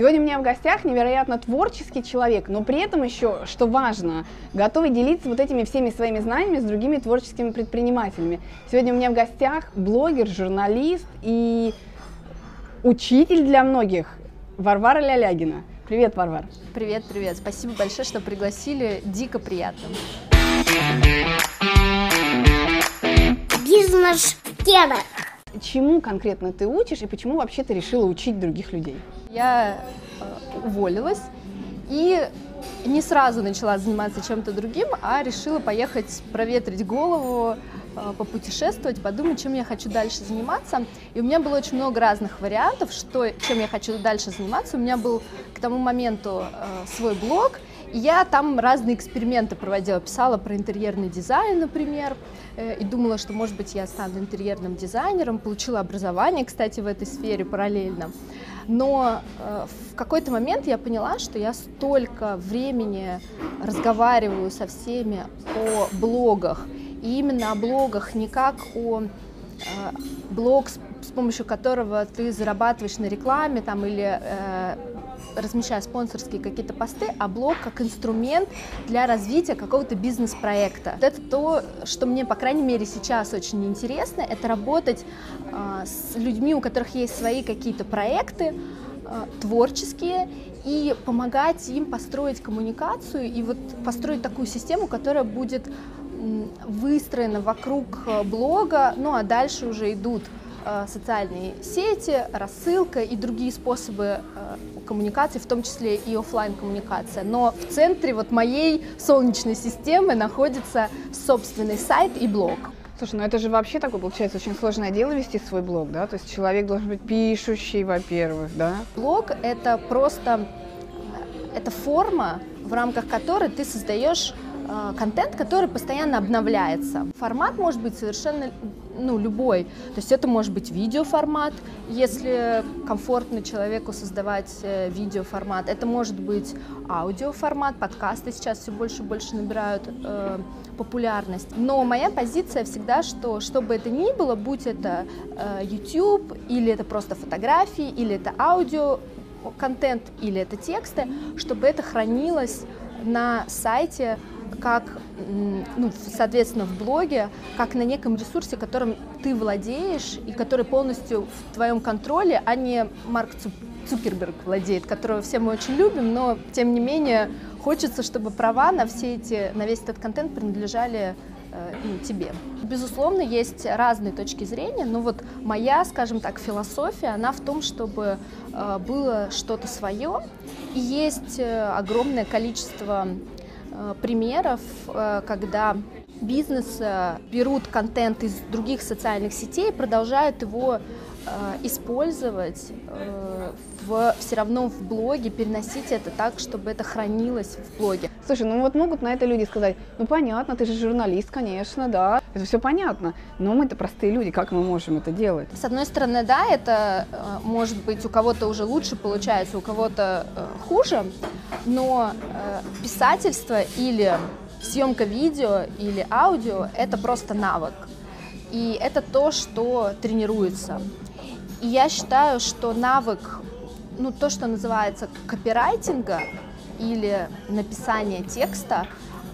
Сегодня у меня в гостях невероятно творческий человек, но при этом еще, что важно, готовый делиться вот этими всеми своими знаниями с другими творческими предпринимателями. Сегодня у меня в гостях блогер, журналист и учитель для многих Варвара Лялягина. Привет, Варвар. Привет, привет. Спасибо большое, что пригласили. Дико приятно. Бизнес-тема. Чему конкретно ты учишь и почему вообще ты решила учить других людей? Я э, уволилась и не сразу начала заниматься чем-то другим, а решила поехать проветрить голову, э, попутешествовать, подумать, чем я хочу дальше заниматься. И у меня было очень много разных вариантов, что, чем я хочу дальше заниматься. У меня был к тому моменту э, свой блог, я там разные эксперименты проводила, писала про интерьерный дизайн, например, и думала, что, может быть, я стану интерьерным дизайнером, получила образование, кстати, в этой сфере параллельно. Но э, в какой-то момент я поняла, что я столько времени разговариваю со всеми о блогах, и именно о блогах, не как о э, блог, с, помощью которого ты зарабатываешь на рекламе там, или э, размещая спонсорские какие-то посты, а блог как инструмент для развития какого-то бизнес-проекта. Это то, что мне, по крайней мере, сейчас очень интересно, это работать э, с людьми, у которых есть свои какие-то проекты, э, творческие, и помогать им построить коммуникацию и вот построить такую систему, которая будет выстроена вокруг э, блога, ну а дальше уже идут социальные сети, рассылка и другие способы э, коммуникации, в том числе и офлайн коммуникация. Но в центре вот моей солнечной системы находится собственный сайт и блог. Слушай, ну это же вообще такое, получается, очень сложное дело вести свой блог, да? То есть человек должен быть пишущий, во-первых, да? Блог — это просто это форма, в рамках которой ты создаешь э, контент, который постоянно обновляется. Формат может быть совершенно ну, любой. То есть это может быть видеоформат, если комфортно человеку создавать э, видеоформат. Это может быть аудиоформат, подкасты сейчас все больше и больше набирают э, популярность. Но моя позиция всегда, что что бы это ни было, будь это э, YouTube, или это просто фотографии, или это аудио, контент, или это тексты, чтобы это хранилось на сайте как, ну, соответственно, в блоге, как на неком ресурсе, которым ты владеешь и который полностью в твоем контроле, а не Марк Цукерберг владеет, которого все мы очень любим, но, тем не менее, хочется, чтобы права на все эти, на весь этот контент принадлежали ну, тебе. Безусловно, есть разные точки зрения, но вот моя, скажем так, философия, она в том, чтобы э, было что-то свое, и есть э, огромное количество примеров, э, когда бизнес берут контент из других социальных сетей продолжают его э, использовать в, все равно в блоге, переносить это так, чтобы это хранилось в блоге. Слушай, ну вот могут на это люди сказать, ну понятно, ты же журналист, конечно, да, это все понятно, но мы-то простые люди, как мы можем это делать? С одной стороны, да, это может быть у кого-то уже лучше получается, у кого-то хуже, но писательство или съемка видео или аудио — это просто навык. И это то, что тренируется. И я считаю, что навык, ну, то, что называется копирайтинга или написания текста,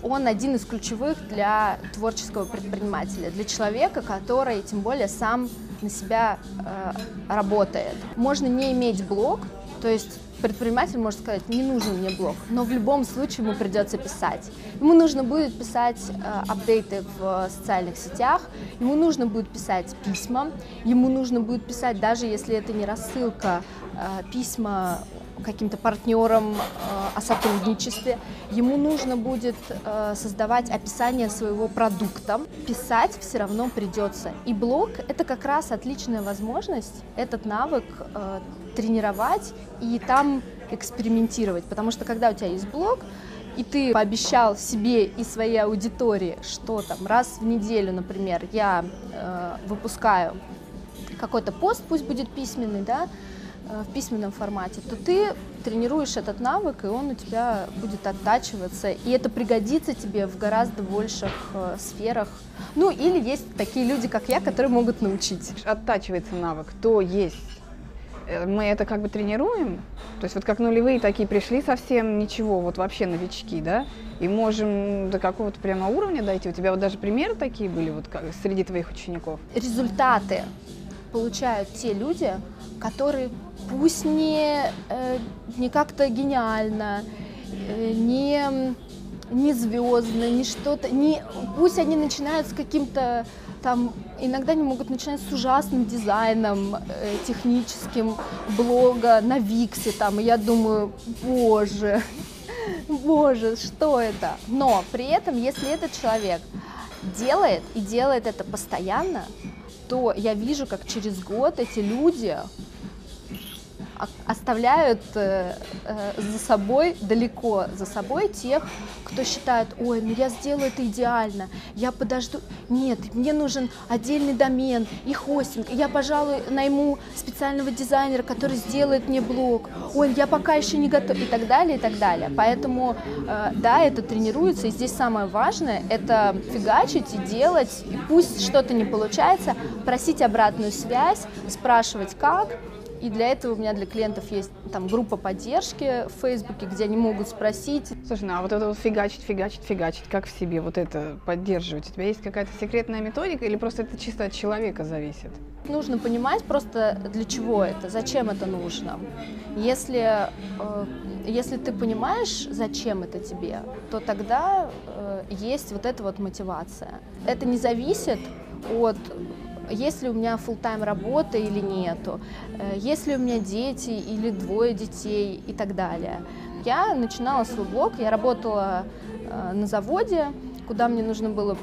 он один из ключевых для творческого предпринимателя, для человека, который тем более сам на себя э, работает. Можно не иметь блог, то есть предприниматель может сказать, не нужен мне блог, но в любом случае ему придется писать. Ему нужно будет писать э, апдейты в социальных сетях, ему нужно будет писать письма, ему нужно будет писать, даже если это не рассылка, э, письма каким-то партнерам э, о сотрудничестве, ему нужно будет э, создавать описание своего продукта, писать все равно придется. И блог — это как раз отличная возможность этот навык э, тренировать и там экспериментировать, потому что когда у тебя есть блог, и ты пообещал себе и своей аудитории, что там раз в неделю, например, я э, выпускаю какой-то пост, пусть будет письменный, да, в письменном формате, то ты тренируешь этот навык, и он у тебя будет оттачиваться, и это пригодится тебе в гораздо больших э, сферах. Ну, или есть такие люди, как я, которые могут научить. Оттачивается навык, то есть э, мы это как бы тренируем, то есть вот как нулевые такие пришли совсем ничего, вот вообще новички, да, и можем до какого-то прямо уровня дойти. У тебя вот даже примеры такие были вот как, среди твоих учеников? Результаты получают те люди, которые пусть не, э, не как-то гениально, э, не, не звездно, не что-то, не, пусть они начинают с каким-то там иногда они могут начинать с ужасным дизайном э, техническим блога на Виксе там, и я думаю, боже, боже, что это? Но при этом, если этот человек делает и делает это постоянно, то я вижу, как через год эти люди оставляют э, э, за собой, далеко за собой тех, кто считает, ой, ну я сделаю это идеально, я подожду. Нет, мне нужен отдельный домен и хостинг. Я, пожалуй, найму специального дизайнера, который сделает мне блог. Ой, я пока еще не готов. И так далее, и так далее. Поэтому, э, да, это тренируется. И здесь самое важное – это фигачить и делать. И пусть что-то не получается, просить обратную связь, спрашивать как, и для этого у меня для клиентов есть там группа поддержки в Фейсбуке, где они могут спросить. Слушай, ну а вот это вот фигачить, фигачить, фигачить, как в себе вот это поддерживать? У тебя есть какая-то секретная методика или просто это чисто от человека зависит? Нужно понимать просто для чего это, зачем это нужно. Если, э, если ты понимаешь, зачем это тебе, то тогда э, есть вот эта вот мотивация. Это не зависит от есть ли у меня full тайм работа или нету, э, есть ли у меня дети или двое детей и так далее. Я начинала свой блог, я работала э, на заводе, куда мне нужно было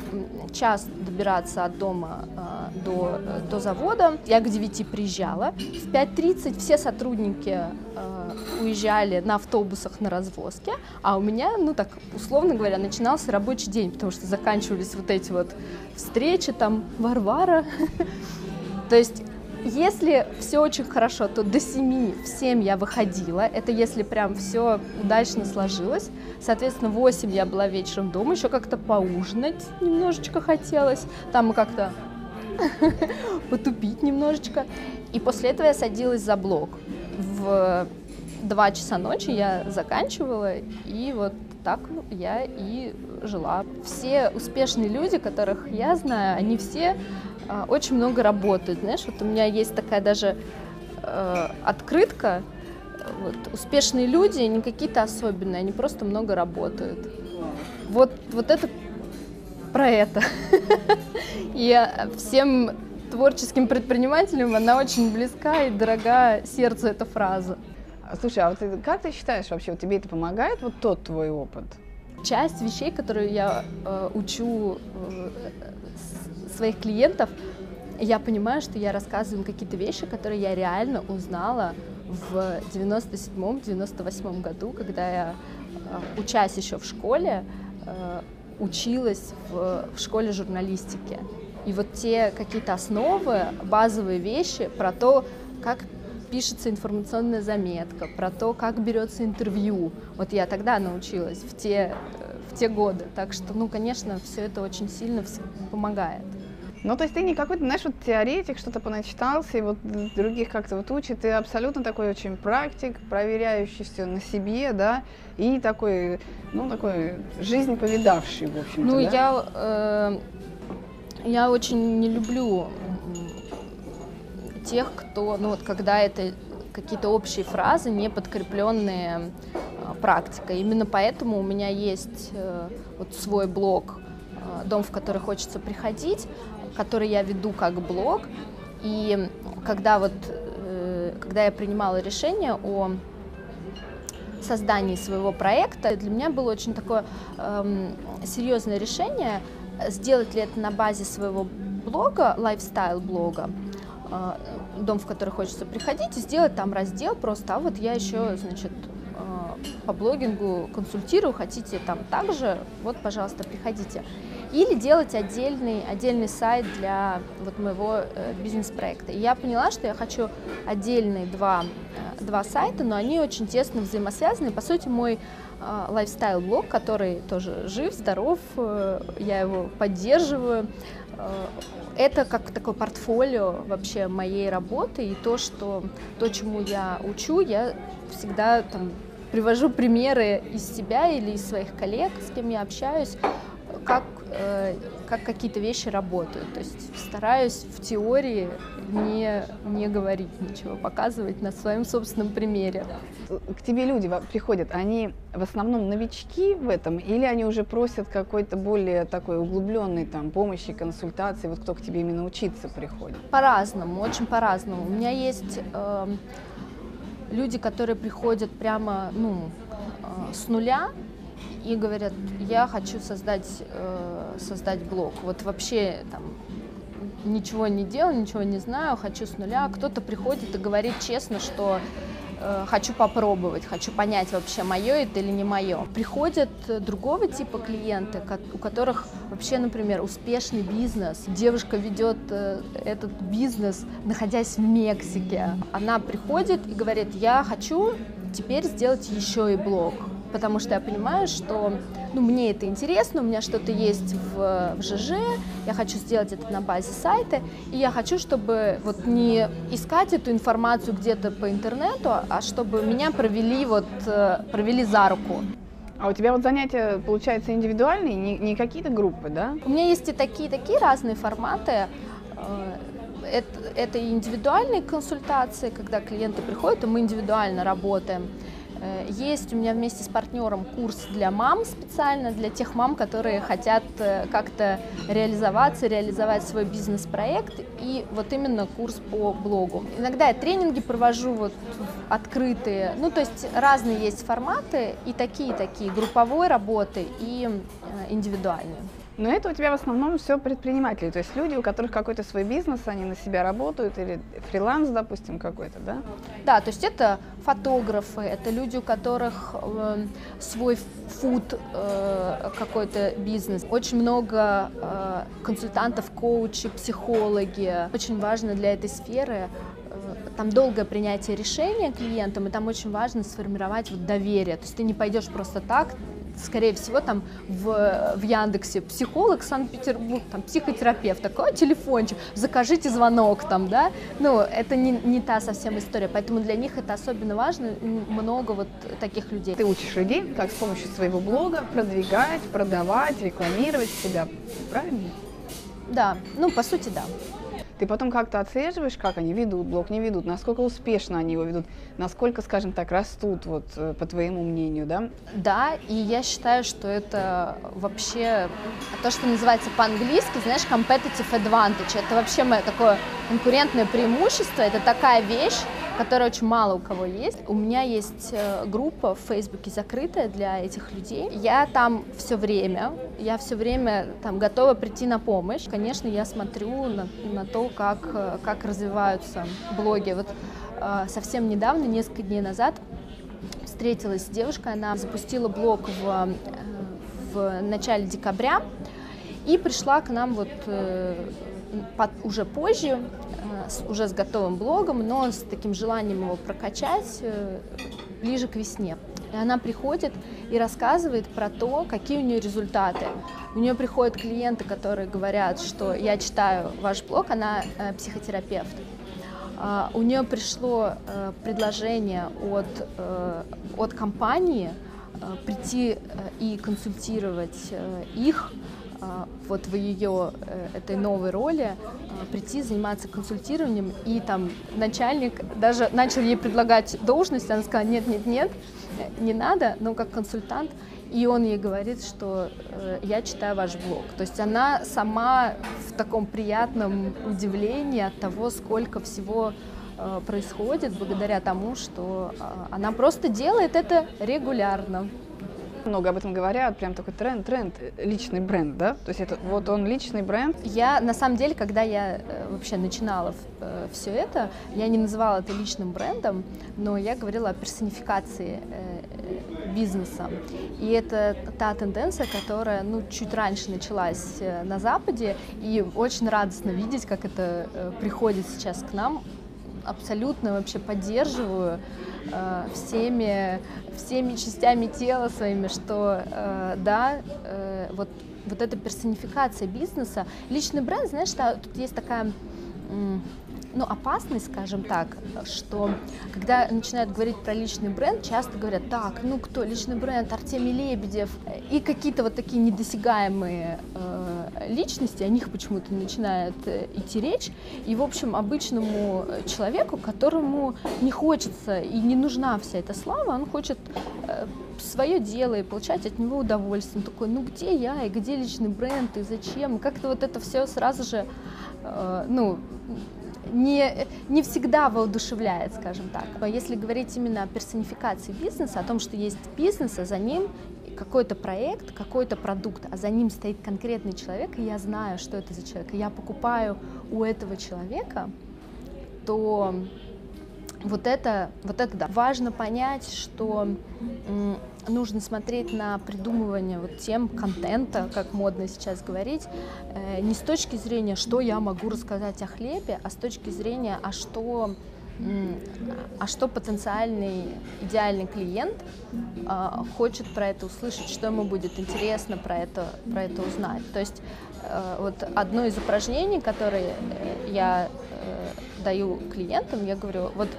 час добираться от дома э, до, до завода. Я к 9 приезжала. В 5.30 все сотрудники уезжали на автобусах на развозке, а у меня, ну так, условно говоря, начинался рабочий день, потому что заканчивались вот эти вот встречи, там, Варвара. То есть если все очень хорошо, то до 7 в 7 я выходила. Это если прям все удачно сложилось. Соответственно, в 8 я была вечером дома, еще как-то поужинать немножечко хотелось. Там мы как-то потупить немножечко. И после этого я садилась за блок. В 2 часа ночи я заканчивала, и вот так ну, я и жила. Все успешные люди, которых я знаю, они все очень много работают. Знаешь, вот у меня есть такая даже э, открытка. Вот, успешные люди не какие-то особенные, они просто много работают. Вот, вот это про это. И всем творческим предпринимателям она очень близка и дорога сердцу эта фраза. Слушай, а вот ты, как ты считаешь вообще, вот тебе это помогает, вот тот твой опыт? Часть вещей, которые я э, учу э, своих клиентов, я понимаю, что я рассказываю какие-то вещи, которые я реально узнала в 97-98 году, когда я, э, учась еще в школе, э, училась в, в школе журналистики. И вот те какие-то основы, базовые вещи про то, как пишется информационная заметка, про то, как берется интервью. Вот я тогда научилась в те, э, в те годы. Так что, ну, конечно, все это очень сильно помогает. Ну, то есть ты не какой-то, знаешь, вот теоретик, что-то поначитался, и вот других как-то вот учит, ты абсолютно такой очень практик, проверяющий все на себе, да, и такой, ну, такой жизнь повидавший, в общем-то, Ну, да? я, э, я очень не люблю тех, кто, ну вот когда это какие-то общие фразы, не подкрепленные а, практикой. Именно поэтому у меня есть э, вот свой блог э, «Дом, в который хочется приходить», который я веду как блог. И когда вот, э, когда я принимала решение о создании своего проекта, для меня было очень такое эм, серьезное решение, сделать ли это на базе своего блога, лайфстайл-блога, а, дом, в который хочется приходить, и сделать там раздел просто, а вот я еще, значит, а, по блогингу консультирую, хотите там также, вот, пожалуйста, приходите. Или делать отдельный, отдельный сайт для вот моего э, бизнес-проекта. И я поняла, что я хочу отдельные два, э, два сайта, но они очень тесно взаимосвязаны. По сути, мой э, лайфстайл-блог, который тоже жив, здоров, э, я его поддерживаю, э, это как такое портфолио вообще моей работы и то, что то, чему я учу, я всегда там привожу примеры из себя или из своих коллег, с кем я общаюсь, как, как какие-то вещи работают. То есть стараюсь в теории не, не говорить ничего, показывать на своем собственном примере. К тебе люди приходят, они в основном новички в этом, или они уже просят какой-то более такой углубленной там помощи, консультации, вот кто к тебе именно учиться приходит? По-разному, очень по-разному. У меня есть э, люди, которые приходят прямо, ну, э, с нуля, и говорят, я хочу создать, э, создать блог. Вот вообще там ничего не делаю, ничего не знаю, хочу с нуля. Кто-то приходит и говорит честно, что э, хочу попробовать, хочу понять вообще, мое это или не мое. Приходят другого типа клиенты, у которых вообще, например, успешный бизнес. Девушка ведет э, этот бизнес, находясь в Мексике. Она приходит и говорит, я хочу теперь сделать еще и блог потому что я понимаю, что ну, мне это интересно, у меня что-то есть в, в ЖЖ, я хочу сделать это на базе сайта, и я хочу, чтобы вот не искать эту информацию где-то по интернету, а чтобы меня провели вот э, провели за руку. А у тебя вот занятия, получается, индивидуальные, не, не какие-то группы, да? У меня есть и такие, такие разные форматы. Э, это, это индивидуальные консультации, когда клиенты приходят, и мы индивидуально работаем. Э, есть у меня вместе с партнером курс для мам специально, для тех мам, которые хотят э, как-то реализоваться, реализовать свой бизнес-проект, и вот именно курс по блогу. Иногда я тренинги провожу вот открытые, ну то есть разные есть форматы, и такие-такие, групповой работы и э, индивидуальные. Но это у тебя в основном все предприниматели, то есть люди, у которых какой-то свой бизнес, они на себя работают, или фриланс, допустим, какой-то, да? Да, то есть это фотографы, это люди, у которых э, свой фуд э, какой-то бизнес. Очень много э, консультантов, коучей, психологи. Очень важно для этой сферы э, там долгое принятие решения клиентам, и там очень важно сформировать вот доверие. То есть ты не пойдешь просто так, скорее всего, там в, в Яндексе психолог Санкт-Петербург, там психотерапевт, такой телефончик, закажите звонок там, да, ну, это не, не та совсем история, поэтому для них это особенно важно, много вот таких людей. Ты учишь людей, как с помощью своего блога продвигать, продавать, рекламировать себя, правильно? Да, ну, по сути, да. Ты потом как-то отслеживаешь, как они ведут блог, не ведут, насколько успешно они его ведут, насколько, скажем так, растут, вот, э, по твоему мнению, да? Да, и я считаю, что это вообще то, что называется по-английски, знаешь, competitive advantage. Это вообще мое такое конкурентное преимущество, это такая вещь, которая очень мало у кого есть. У меня есть э, группа в Фейсбуке закрытая для этих людей. Я там все время, я все время там готова прийти на помощь. Конечно, я смотрю на, на то, как, э, как развиваются блоги. Вот э, совсем недавно, несколько дней назад, встретилась с девушкой, она запустила блог в, в начале декабря и пришла к нам вот уже позже, э, уже с готовым блогом, но с таким желанием его прокачать э, ближе к весне. И она приходит и рассказывает про то, какие у нее результаты. У нее приходят клиенты, которые говорят, что я читаю ваш блог, она э, психотерапевт. Uh, у нее пришло предложение от, от компании прийти и консультировать их а, вот в ее э, этой новой роли а, прийти заниматься консультированием и там начальник даже начал ей предлагать должность, она сказала нет нет нет не надо, но как консультант и он ей говорит, что э, я читаю ваш блог. То есть она сама в таком приятном удивлении от того, сколько всего э, происходит благодаря тому, что э, она просто делает это регулярно. Много об этом говорят, прям такой тренд, тренд, э, личный бренд, да? То есть это вот он личный бренд. Я, на самом деле, когда я э, вообще начинала э, все это, я не называла это личным брендом, но я говорила о персонификации бизнеса. И это та тенденция, которая, ну, чуть раньше началась на Западе, и очень радостно видеть, как это приходит сейчас к нам. Абсолютно вообще поддерживаю всеми, всеми частями тела своими, что э, да, э, вот, вот эта персонификация бизнеса. Личный бренд, знаешь, что тут есть такая ну, опасность, скажем так, что когда начинают говорить про личный бренд, часто говорят, так, ну кто, личный бренд, Артемий Лебедев, и какие-то вот такие недосягаемые э, личности, о них почему-то начинает э, идти речь, и, в общем, обычному человеку, которому не хочется и не нужна вся эта слава, он хочет э, свое дело и получать от него удовольствие. Он такой, ну где я, и где личный бренд, и зачем? Как-то вот это все сразу же, э, ну, не, не всегда воодушевляет, скажем так. Если говорить именно о персонификации бизнеса, о том, что есть бизнес, а за ним какой-то проект, какой-то продукт, а за ним стоит конкретный человек, и я знаю, что это за человек, и я покупаю у этого человека, то вот это, вот это да. Важно понять, что нужно смотреть на придумывание вот тем контента, как модно сейчас говорить, э, не с точки зрения, что я могу рассказать о хлебе, а с точки зрения, а что а что потенциальный идеальный клиент э, хочет про это услышать, что ему будет интересно про это, про это узнать. То есть вот одно из упражнений, которые я э, даю клиентам, я говорю, вот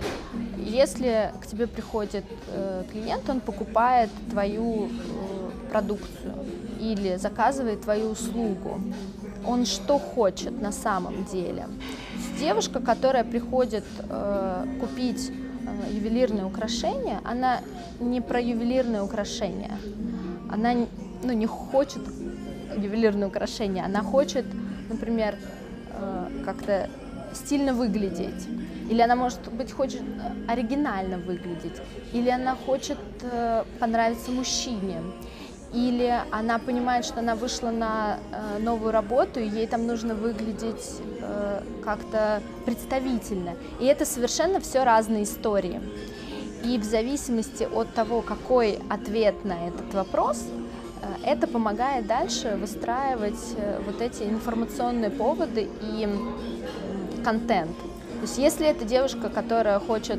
если к тебе приходит э, клиент, он покупает твою э, продукцию или заказывает твою услугу, он что хочет на самом деле? Девушка, которая приходит э, купить э, ювелирное украшение, она не про ювелирное украшение, она ну, не хочет ювелирное украшение, она хочет, например, э, как-то стильно выглядеть, или она, может быть, хочет оригинально выглядеть, или она хочет э, понравиться мужчине, или она понимает, что она вышла на э, новую работу, и ей там нужно выглядеть э, как-то представительно. И это совершенно все разные истории. И в зависимости от того, какой ответ на этот вопрос, э, это помогает дальше выстраивать э, вот эти информационные поводы и контент. То есть если это девушка, которая хочет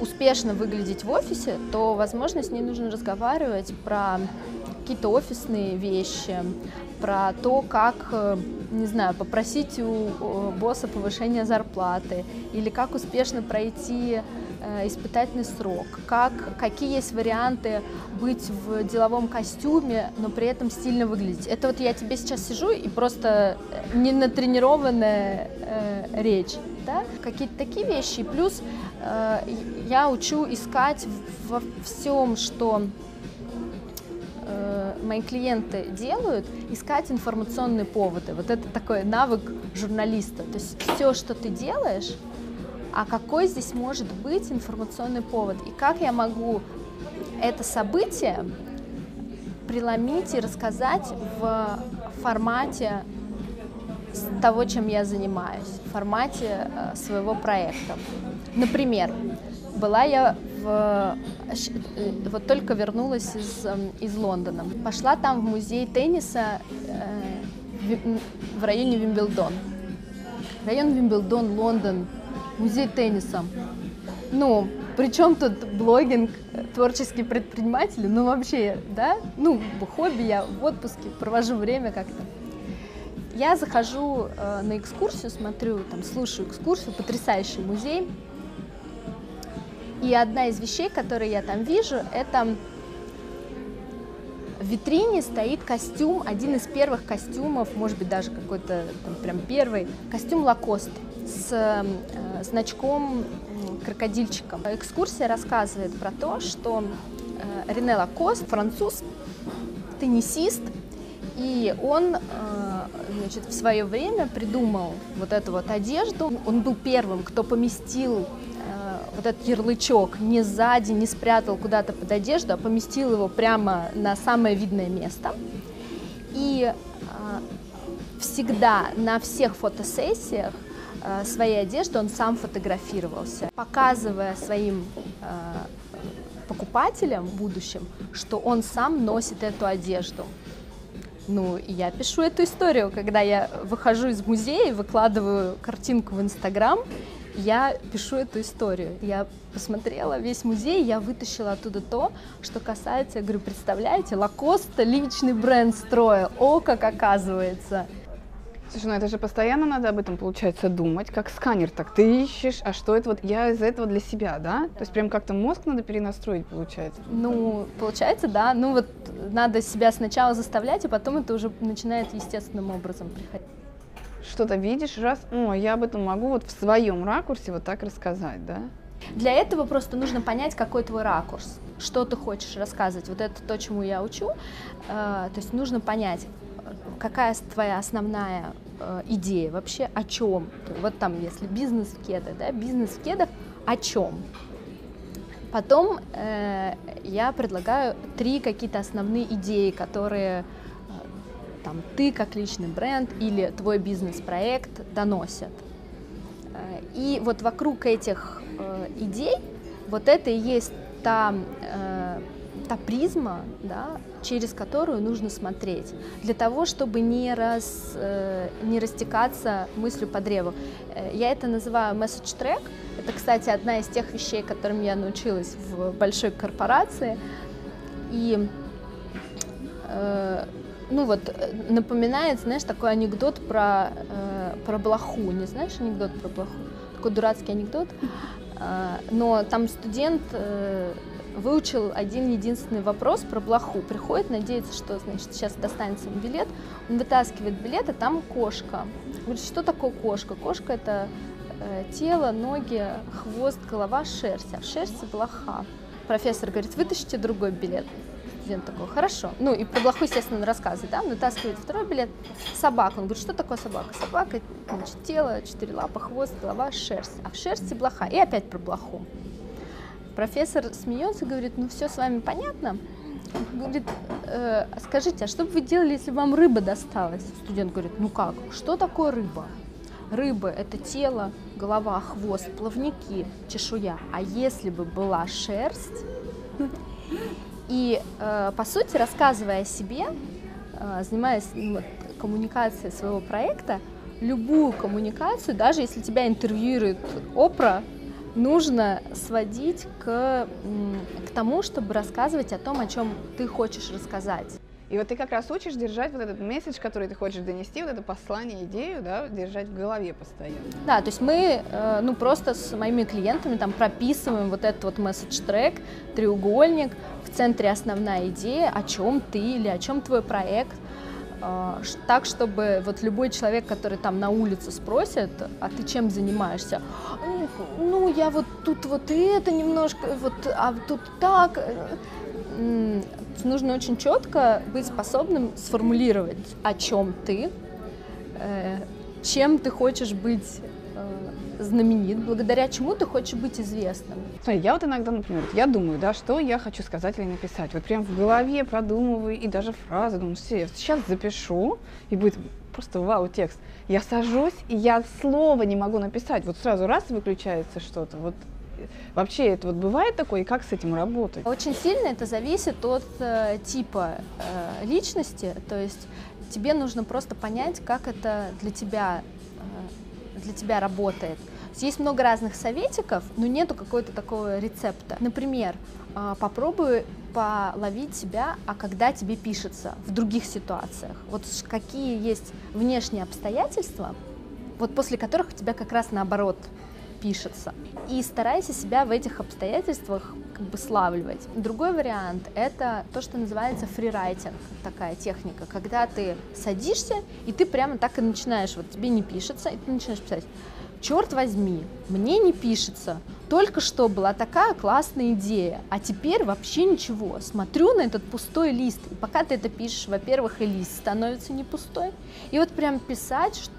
успешно выглядеть в офисе, то, возможно, с ней нужно разговаривать про какие-то офисные вещи, про то, как, э, не знаю, попросить у босса повышения зарплаты, или как успешно пройти э, испытательный срок, как, какие есть варианты быть в деловом костюме, но при этом стильно выглядеть. Это вот я тебе сейчас сижу и просто э, не натренированная э, речь, да? какие-то такие вещи. плюс э, я учу искать во всем, что э, мои клиенты делают, искать информационные поводы. Вот это такой навык журналиста. То есть все, что ты делаешь, а какой здесь может быть информационный повод? И как я могу это событие преломить и рассказать в формате того, чем я занимаюсь, в формате э, своего проекта. Например, была я в, э, вот только вернулась из, эм, из Лондона. Пошла там в музей тенниса э, в районе Вимблдон. Район Вимблдон, Лондон, музей тенниса. Ну, причем тут блогинг, творческие предприниматели, ну вообще, да, ну, хобби, я в отпуске провожу время как-то. Я захожу э, на экскурсию, смотрю, там, слушаю экскурсию, потрясающий музей. И одна из вещей, которые я там вижу, это в витрине стоит костюм, один из первых костюмов, может быть, даже какой-то там прям первый, костюм Лакост с э, значком крокодильчиком. Экскурсия рассказывает про то, что э, Рене Лакост, француз, теннисист, и он э, значит, в свое время придумал вот эту вот одежду. Он был первым, кто поместил вот этот ярлычок не сзади, не спрятал куда-то под одежду, а поместил его прямо на самое видное место. И всегда на всех фотосессиях своей одежды он сам фотографировался, показывая своим э, покупателям в будущем, что он сам носит эту одежду. Ну, и я пишу эту историю, когда я выхожу из музея, выкладываю картинку в Инстаграм, я пишу эту историю. Я посмотрела весь музей, я вытащила оттуда то, что касается, я говорю, представляете, Лакоста личный бренд строил, о, как оказывается. Слушай, ну это же постоянно надо об этом, получается, думать, как сканер, так ты ищешь, а что это вот, я из этого для себя, да? То есть прям как-то мозг надо перенастроить, получается? Ну, получается, да, ну вот надо себя сначала заставлять, и потом это уже начинает естественным образом приходить. Что-то видишь, раз, о, я об этом могу вот в своем ракурсе вот так рассказать, да? Для этого просто нужно понять, какой твой ракурс, что ты хочешь рассказывать. Вот это то, чему я учу. Э, то есть нужно понять, какая твоя основная э, идея вообще, о чем? Вот там, если бизнес в кедах, да, бизнес в кедах, о чем? Потом э, я предлагаю три какие-то основные идеи, которые э, там ты как личный бренд или твой бизнес-проект доносят. Э, и вот вокруг этих э, идей вот это и есть та э, та призма, да, через которую нужно смотреть, для того, чтобы не, раз, э, не растекаться мыслью по древу. Э, я это называю message track. Это, кстати, одна из тех вещей, которым я научилась в большой корпорации. И э, ну вот напоминает, знаешь, такой анекдот про, э, про блоху. Не знаешь анекдот про блоху? Такой дурацкий анекдот. Э, но там студент э, выучил один единственный вопрос про блоху. Приходит, надеется, что значит, сейчас достанется ему билет. Он вытаскивает билет, а там кошка. Говорит, что такое кошка? Кошка это э, тело, ноги, хвост, голова, шерсть. А в шерсти блоха. Профессор говорит, вытащите другой билет. Студент такой, хорошо. Ну и про блоху, естественно, он рассказывает, да, он вытаскивает второй билет. Собака. Он говорит, что такое собака? Собака, значит, тело, четыре лапа, хвост, голова, шерсть. А в шерсти блоха. И опять про блоху. Профессор смеется, говорит, ну все с вами понятно. Говорит, э, скажите, а что бы вы делали, если вам рыба досталась? Студент говорит, ну как, что такое рыба? Рыба – это тело, голова, хвост, плавники, чешуя. А если бы была шерсть? И, э, по сути, рассказывая о себе, э, занимаясь ну, коммуникацией своего проекта, любую коммуникацию, даже если тебя интервьюирует Опра, нужно сводить к, к тому, чтобы рассказывать о том, о чем ты хочешь рассказать. И вот ты как раз учишь держать вот этот месседж, который ты хочешь донести, вот это послание, идею, да, держать в голове постоянно. Да, то есть мы, э, ну, просто с моими клиентами там прописываем вот этот вот месседж-трек, треугольник, в центре основная идея, о чем ты или о чем твой проект, так, чтобы вот любой человек, который там на улице спросит, а ты чем занимаешься? Ну, я вот тут вот это немножко, вот, а тут так. Нужно очень четко быть способным сформулировать, о чем ты, э, чем ты хочешь быть знаменит, благодаря чему ты хочешь быть известным? Смотри, я вот иногда, например, я думаю, да, что я хочу сказать или написать. Вот прям в голове продумываю и даже фразы думаю, все, сейчас запишу, и будет просто вау текст. Я сажусь, и я слова не могу написать. Вот сразу раз выключается что-то. Вот Вообще это вот бывает такое, и как с этим работать? Очень сильно это зависит от э, типа э, личности, то есть тебе нужно просто понять, как это для тебя для тебя работает. Есть много разных советиков, но нету какого-то такого рецепта. Например, а, попробуй половить себя, а когда тебе пишется в других ситуациях. Вот какие есть внешние обстоятельства, вот после которых у тебя как раз наоборот пишется. И старайся себя в этих обстоятельствах как бы славливать. Другой вариант — это то, что называется фрирайтинг, такая техника, когда ты садишься, и ты прямо так и начинаешь, вот тебе не пишется, и ты начинаешь писать. Черт возьми, мне не пишется. Только что была такая классная идея, а теперь вообще ничего. Смотрю на этот пустой лист, и пока ты это пишешь, во-первых, и лист становится не пустой, и вот прям писать,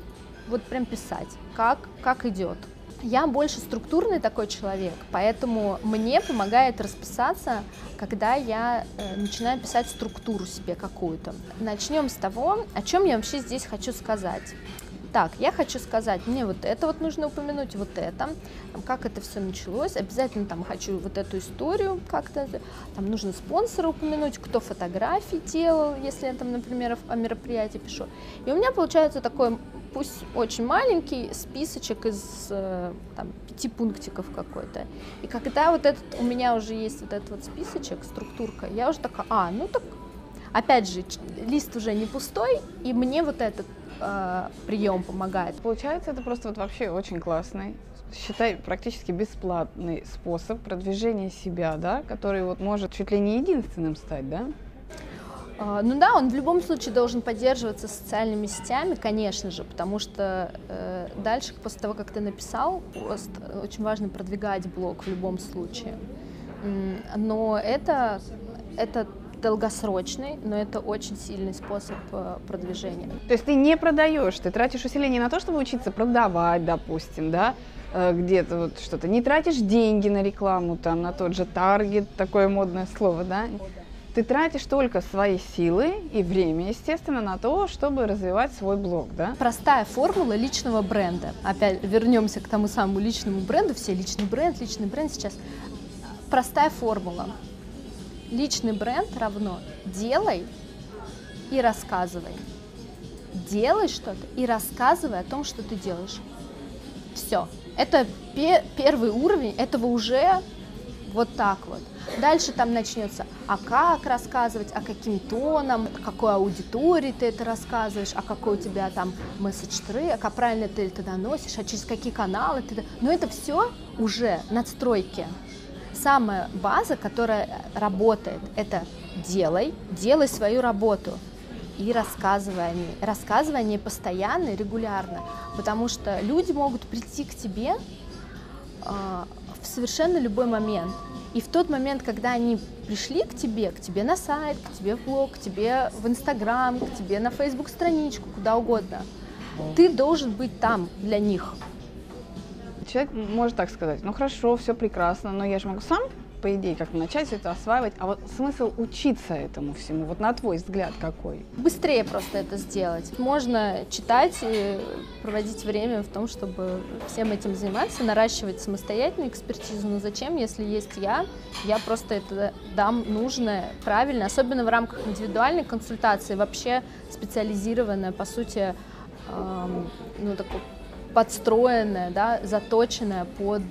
вот прям писать, как, как идет Я больше структурный такой человек, поэтому мне помогает расписаться, когда я э, начинаю писать структуру себе какую-то. Начнем с того, о чем я вообще здесь хочу сказать. Так, я хочу сказать, мне вот это вот нужно упомянуть, вот это, как это все началось, обязательно там хочу вот эту историю как-то, там нужно спонсора упомянуть, кто фотографии делал, если я там, например, о мероприятии пишу. И у меня получается такой пусть очень маленький списочек из э, там, пяти пунктиков какой-то. И когда вот этот, у меня уже есть вот этот вот списочек, структурка, я уже такая, а, ну так, опять же, лист уже не пустой, и мне вот этот э, прием помогает. Получается, это просто вот вообще очень классный считай, практически бесплатный способ продвижения себя, да, который вот может чуть ли не единственным стать, да? А, ну да, он в любом случае должен поддерживаться социальными сетями, конечно же, потому что э, дальше, после того, как ты написал пост, очень важно продвигать блог в любом случае. Но это, это долгосрочный, но это очень сильный способ э, продвижения. То есть ты не продаешь, ты тратишь усилия не на то, чтобы учиться продавать, допустим, да, э, где-то вот что-то, не тратишь деньги на рекламу, там, на тот же таргет, такое модное слово, да, ты тратишь только свои силы и время, естественно, на то, чтобы развивать свой блог, да? Простая формула личного бренда. Опять вернемся к тому самому личному бренду. Все личный бренд, личный бренд сейчас. Простая формула. Личный бренд равно делай и рассказывай. Делай что-то и рассказывай о том, что ты делаешь. Все. Это пе- первый уровень, этого уже вот так вот. Дальше там начнется, а как рассказывать, а каким тоном, какой аудитории ты это рассказываешь, а какой у тебя там месседж трек, а правильно ты это доносишь, а через какие каналы ты... Но это все уже надстройки. Самая база, которая работает, это делай, делай свою работу и рассказывай о ней. Рассказывай о ней постоянно и регулярно, потому что люди могут прийти к тебе э, в совершенно любой момент. И в тот момент, когда они пришли к тебе, к тебе на сайт, к тебе в блог, к тебе в Инстаграм, к тебе на Фейсбук страничку, куда угодно, ты должен быть там для них. Человек может так сказать, ну хорошо, все прекрасно, но я же могу сам по идее, как начать это осваивать, а вот смысл учиться этому всему, вот на твой взгляд какой? Быстрее просто это сделать. Можно читать и проводить время в том, чтобы всем этим заниматься, наращивать самостоятельную экспертизу, но зачем, если есть я, я просто это дам нужное, правильно, особенно в рамках индивидуальной консультации, вообще специализированная, по сути, эм, ну, такой подстроенная, да, заточенная под,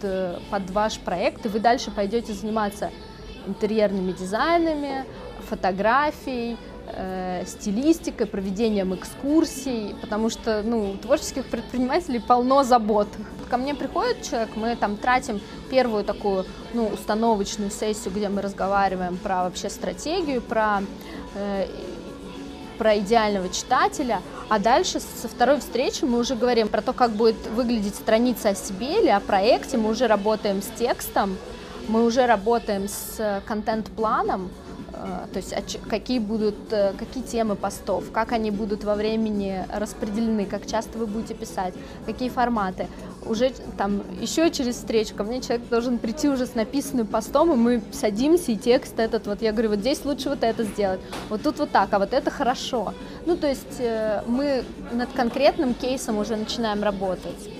под ваш проект, и вы дальше пойдете заниматься интерьерными дизайнами, фотографией, э, стилистикой, проведением экскурсий, потому что ну, у творческих предпринимателей полно забот. Ко мне приходит человек, мы там тратим первую такую ну, установочную сессию, где мы разговариваем про вообще стратегию, про э, про идеального читателя, а дальше со второй встречи мы уже говорим про то, как будет выглядеть страница о себе или о проекте, мы уже работаем с текстом, мы уже работаем с контент-планом, э, то есть какие будут, э, какие темы постов, как они будут во времени распределены, как часто вы будете писать, какие форматы уже там еще через встречу ко мне человек должен прийти уже с написанным постом, и мы садимся, и текст этот вот, я говорю, вот здесь лучше вот это сделать, вот тут вот так, а вот это хорошо. Ну, то есть э, мы над конкретным кейсом уже начинаем работать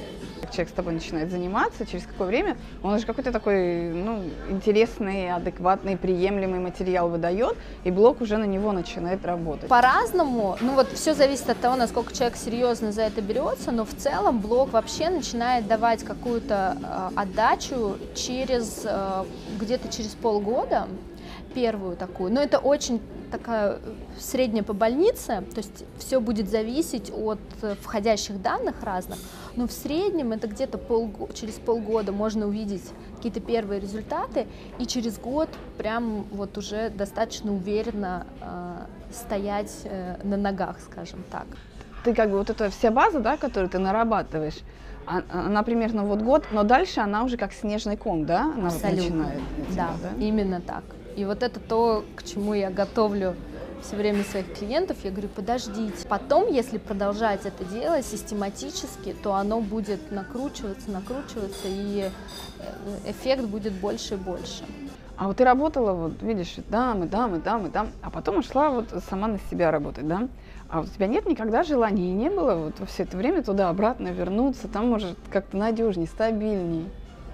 человек с тобой начинает заниматься, через какое время он уже какой-то такой ну, интересный, адекватный, приемлемый материал выдает, и блог уже на него начинает работать. По-разному, ну вот все зависит от того, насколько человек серьезно за это берется, но в целом блог вообще начинает давать какую-то э, отдачу через э, где-то через полгода, первую такую, но это очень такая средняя по больнице, то есть все будет зависеть от э, входящих данных разных, но в среднем это где-то пол, через полгода можно увидеть какие-то первые результаты, и через год прям вот уже достаточно уверенно э, стоять э, на ногах, скажем так. Ты как бы вот эта вся база, да, которую ты нарабатываешь, а, она примерно вот год, но дальше она уже как снежный ком, да, она Абсолютно. начинает. Тебя, да, да, именно так. И вот это то, к чему я готовлю все время своих клиентов, я говорю, подождите. Потом, если продолжать это дело систематически, то оно будет накручиваться, накручиваться, и э, эффект будет больше и больше. А вот ты работала, вот видишь, там, и там, и там, и там, а потом ушла вот сама на себя работать, да? А вот у тебя нет никогда желания, и не было вот все это время туда-обратно вернуться, там, может, как-то надежнее, стабильнее?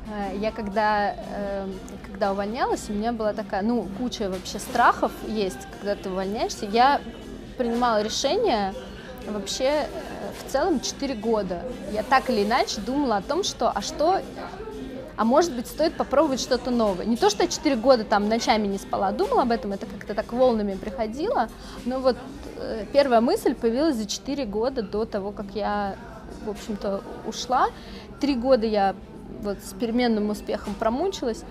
Э, я когда, эм, когда увольнялась, у меня была такая, ну, куча вообще страхов есть, когда ты увольняешься. Я принимала решение вообще э, в целом 4 года. Я так или иначе думала о том, что, а что, а может быть, стоит попробовать что-то новое. Не то, что я 4 года там ночами не спала, думала об этом, это как-то так волнами приходило, но вот э, первая мысль появилась за 4 года до того, как я, в общем-то, ушла. Три года я вот с переменным успехом промучилась,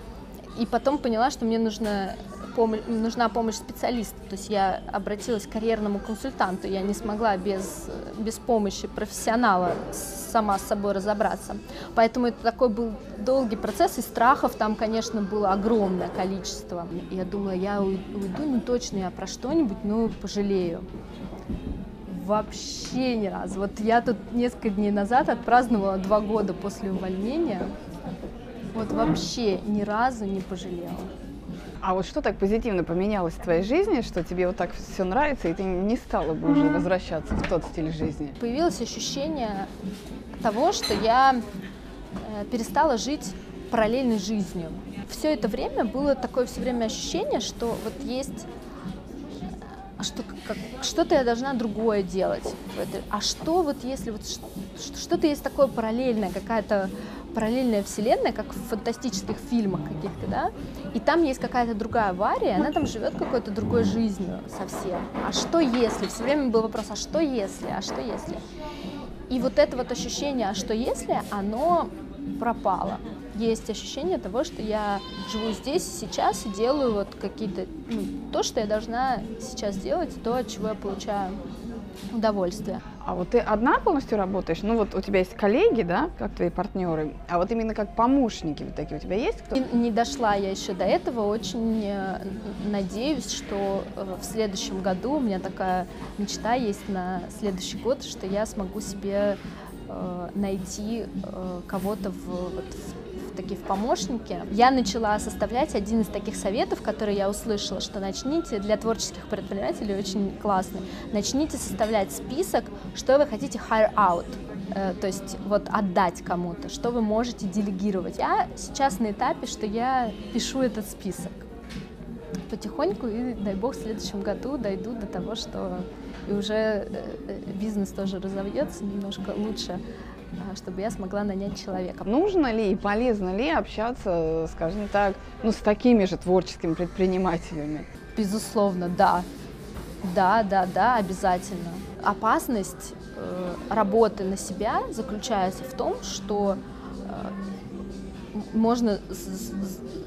и потом поняла, что мне нужно помощь, нужна помощь специалиста. То есть я обратилась к карьерному консультанту. Я не смогла без, без помощи профессионала сама с собой разобраться. Поэтому это такой был долгий процесс, и страхов там, конечно, было огромное количество. Я думала, я уйду, ну точно я про что-нибудь, ну пожалею. Вообще ни разу. Вот я тут несколько дней назад отпраздновала два года после увольнения. Вот вообще ни разу не пожалела. А вот что так позитивно поменялось в твоей жизни, что тебе вот так все нравится, и ты не стала бы уже возвращаться в тот стиль жизни? Появилось ощущение того, что я э, перестала жить параллельной жизнью. Все это время было такое все время ощущение, что вот есть что, как, что-то я должна другое делать. А что вот если вот что-то есть такое параллельное, какая-то параллельная вселенная, как в фантастических фильмах каких-то, да, и там есть какая-то другая авария, она там живет какой-то другой жизнью совсем. А что если? Все время был вопрос, а что если? А что если? И вот это вот ощущение, а что если, оно пропало есть ощущение того, что я живу здесь, сейчас и делаю вот какие-то, ну, то, что я должна сейчас делать, то, от чего я получаю удовольствие. А вот ты одна полностью работаешь? Ну вот у тебя есть коллеги, да, как твои партнеры, а вот именно как помощники вот такие у тебя есть кто? Не, не дошла я еще до этого, очень э, надеюсь, что э, в следующем году у меня такая мечта есть на следующий год, что я смогу себе э, найти кого-то в, вот, в таки в помощники, я начала составлять один из таких советов, которые я услышала, что начните, для творческих предпринимателей очень классный, начните составлять список, что вы хотите hire out, э, то есть вот отдать кому-то, что вы можете делегировать. Я сейчас на этапе, что я пишу этот список. Потихоньку, и дай бог в следующем году дойду до того, что и уже э, э, бизнес тоже разовьется немножко лучше чтобы я смогла нанять человека. Нужно ли и полезно ли общаться, скажем так, ну, с такими же творческими предпринимателями? Безусловно, да. Да, да, да, обязательно. Опасность э, работы на себя заключается в том, что э, можно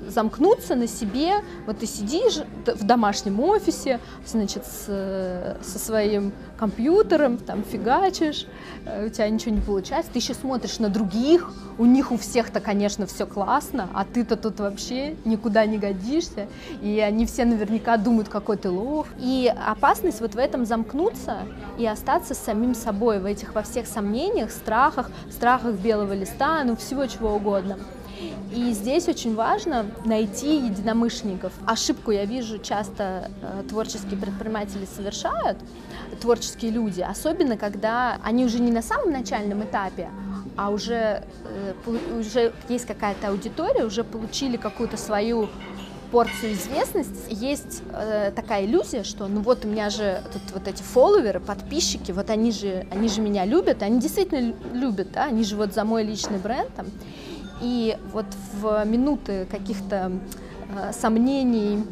замкнуться на себе, вот ты сидишь в домашнем офисе, значит, с, со своим компьютером, там фигачишь, э, у тебя ничего не получается, ты еще смотришь на других, у них у всех-то, конечно, все классно, а ты-то тут вообще никуда не годишься, и они все наверняка думают, какой ты лох. И опасность вот в этом замкнуться и остаться с самим собой в этих во всех сомнениях, страхах, страхах белого листа, ну всего чего угодно. И здесь очень важно найти единомышленников. Ошибку я вижу часто э, творческие предприниматели совершают, творческие люди, особенно когда они уже не на самом начальном этапе, а уже, э, уже есть какая-то аудитория, уже получили какую-то свою порцию известности. Есть э, такая иллюзия, что ну вот у меня же тут вот эти фолловеры, подписчики, вот они же, они же меня любят, они действительно любят, да, они же вот за мой личный бренд там. И вот в минуты каких-то э, сомнений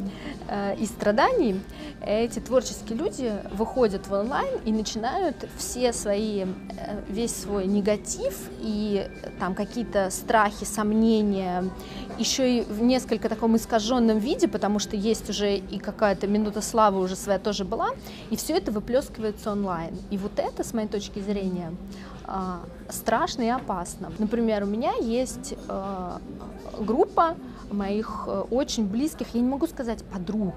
и страданий эти творческие люди выходят в онлайн и начинают все свои, э, весь свой негатив и там какие-то страхи, сомнения, еще и в несколько таком искаженном виде, потому что есть уже и какая-то минута славы уже своя тоже была, и все это выплескивается онлайн. И вот это, с моей точки зрения, а, страшно и опасно. Например, у меня есть группа моих э, очень близких, я не могу сказать подруг,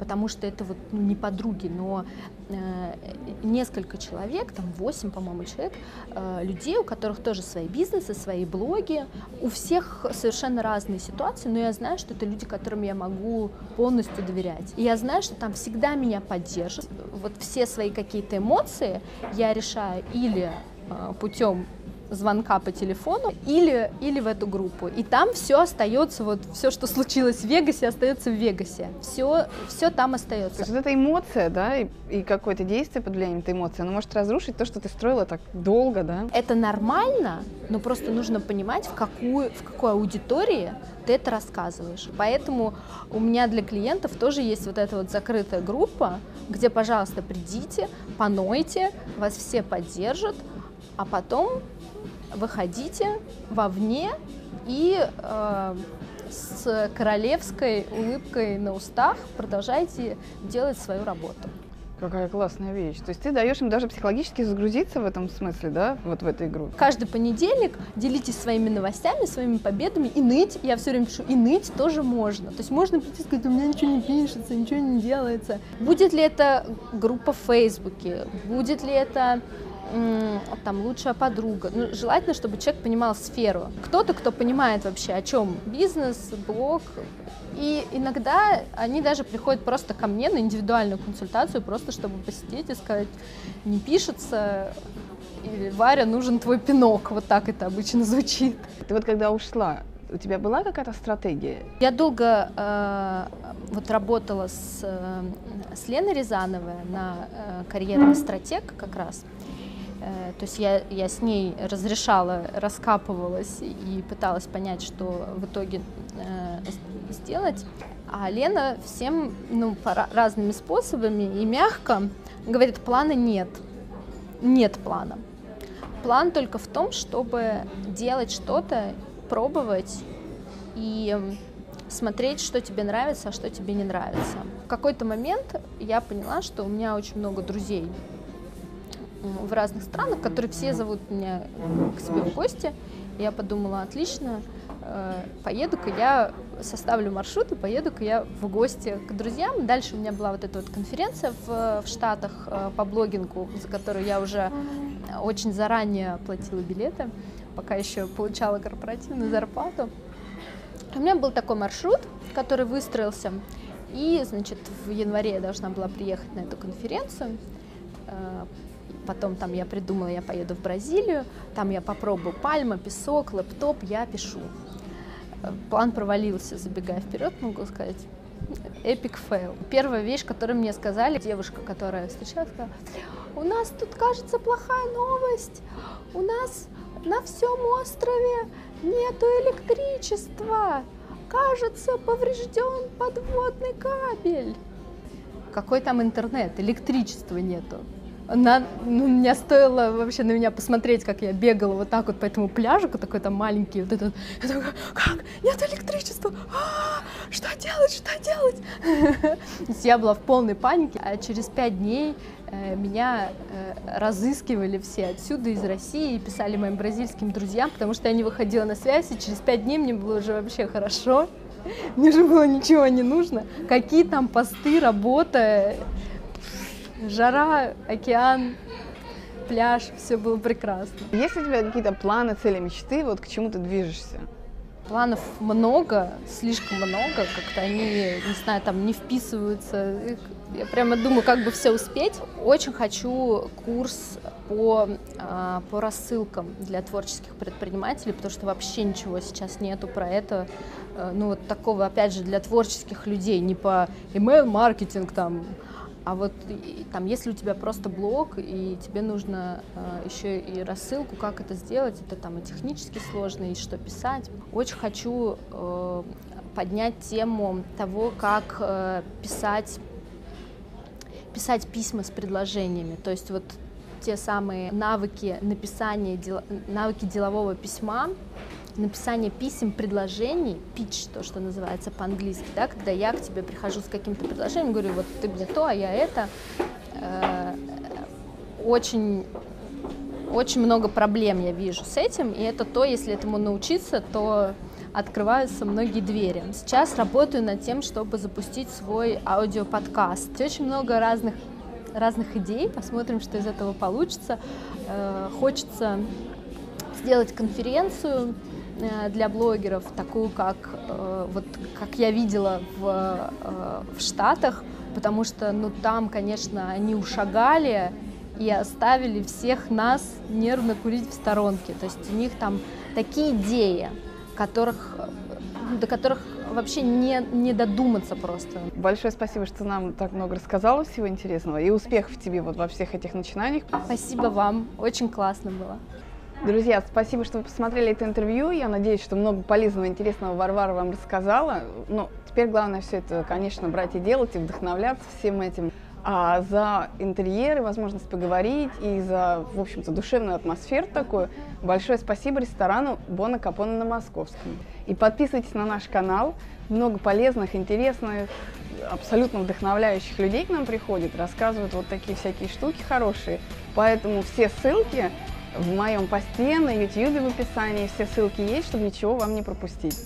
потому что это вот ну, не подруги, но э, несколько человек, там 8, по-моему, человек, э, людей, у которых тоже свои бизнесы, свои блоги, у всех совершенно разные ситуации, но я знаю, что это люди, которым я могу полностью доверять. И я знаю, что там всегда меня поддержат. Вот все свои какие-то эмоции я решаю или э, путем звонка по телефону или, или в эту группу. И там все остается, вот все, что случилось в Вегасе, остается в Вегасе. Все, все там остается. То есть вот эта эмоция, да, и, и какое-то действие под влиянием этой эмоции, оно может разрушить то, что ты строила так долго, да? Это нормально, но просто нужно понимать, в, какую, в какой аудитории ты это рассказываешь. Поэтому у меня для клиентов тоже есть вот эта вот закрытая группа, где, пожалуйста, придите, понойте, вас все поддержат, а потом выходите вовне и э, с королевской улыбкой на устах продолжайте делать свою работу. Какая классная вещь. То есть ты даешь им даже психологически загрузиться в этом смысле, да, вот в эту игру. Каждый понедельник делитесь своими новостями, своими победами и ныть, я все время пишу, и ныть тоже можно. То есть можно прийти и сказать, у меня ничего не пишется, ничего не делается. Будет ли это группа в Фейсбуке, будет ли это там лучшая подруга. Ну, желательно, чтобы человек понимал сферу. Кто-то, кто понимает вообще, о чем бизнес, блог. И иногда они даже приходят просто ко мне на индивидуальную консультацию, просто чтобы посидеть и сказать, не пишется, или Варя, нужен твой пинок. Вот так это обычно звучит. Ты вот когда ушла, у тебя была какая-то стратегия? Я долго э, вот работала с, э, с Леной Рязановой на э, карьерный стратег как раз. Э, то есть я, я с ней разрешала, раскапывалась и пыталась понять, что в итоге э, сделать. А Лена всем ну, разными способами и мягко говорит, плана нет. Нет плана. План только в том, чтобы делать что-то, пробовать и смотреть, что тебе нравится, а что тебе не нравится. В какой-то момент я поняла, что у меня очень много друзей в разных странах, которые все зовут меня к себе в гости. я подумала, отлично, э, поеду-ка я, составлю маршрут и поеду-ка я в гости к друзьям. Дальше у меня была вот эта вот конференция в, в Штатах э, по блогингу, за которую я уже очень заранее оплатила билеты, пока еще получала корпоративную зарплату. У меня был такой маршрут, который выстроился, и, значит, в январе я должна была приехать на эту конференцию, э, Потом там я придумала, я поеду в Бразилию, там я попробую пальма, песок, лэптоп, я пишу. Э, план провалился, забегая вперед, могу сказать. Epic fail. Первая вещь, которую мне сказали, девушка, которая встречалась, сказала, у нас тут, кажется, плохая новость. У нас на всем острове нету электричества. Кажется, поврежден подводный кабель. Какой там интернет? Электричества нету на, ну, меня стоило вообще на меня посмотреть, как я бегала вот так вот по этому пляжу, такой там маленький, вот этот, я такая, как, нет электричества, а, что делать, что делать? Я была в полной панике, а через пять дней э, меня э, разыскивали все отсюда, из России, и писали моим бразильским друзьям, потому что я не выходила на связь, и через пять дней мне было уже вообще хорошо, мне же было ничего не нужно, какие там посты, работа, жара, океан, пляж, все было прекрасно. Есть у тебя какие-то планы, цели, мечты, вот к чему ты движешься? Планов много, слишком много, как-то они, не знаю, там не вписываются. Я прямо думаю, как бы все успеть. Очень хочу курс по, а, по рассылкам для творческих предпринимателей, потому что вообще ничего сейчас нету про это. Э, ну, вот такого, опять же, для творческих людей, не по email-маркетинг там, а вот там, если у тебя просто блог, и тебе нужно э, еще и рассылку, как это сделать, это там и технически сложно, и что писать. Очень хочу э, поднять тему того, как э, писать, писать письма с предложениями. То есть вот те самые навыки написания, дел, навыки делового письма, написание писем, предложений, pitch, то, что называется по-английски, да, когда я к тебе прихожу с каким-то предложением, говорю, вот ты мне то, а я это, э, очень, очень много проблем я вижу с этим, и это то, если этому научиться, то открываются многие двери. Сейчас работаю над тем, чтобы запустить свой аудиоподкаст. Очень много разных разных идей, посмотрим, что из этого получится. Э, хочется сделать конференцию для блогеров, такую, как, э, вот, как я видела в, в Штатах, потому что ну, там, конечно, они ушагали и оставили всех нас нервно курить в сторонке. То есть у них там такие идеи, которых, до которых вообще не, не додуматься просто. Большое спасибо, что нам так много рассказала всего интересного. И успехов тебе вот во всех этих начинаниях. Спасибо вам. Очень классно было. Друзья, спасибо, что вы посмотрели это интервью. Я надеюсь, что много полезного и интересного Варвара вам рассказала. Ну, теперь главное все это, конечно, брать и делать, и вдохновляться всем этим. А за интерьеры, возможность поговорить и за, в общем-то, душевную атмосферу такую большое спасибо ресторану Бона Капона на Московском. И подписывайтесь на наш канал. Много полезных, интересных, абсолютно вдохновляющих людей к нам приходит, рассказывают вот такие всякие штуки хорошие. Поэтому все ссылки в моем посте на YouTube в описании, все ссылки есть, чтобы ничего вам не пропустить.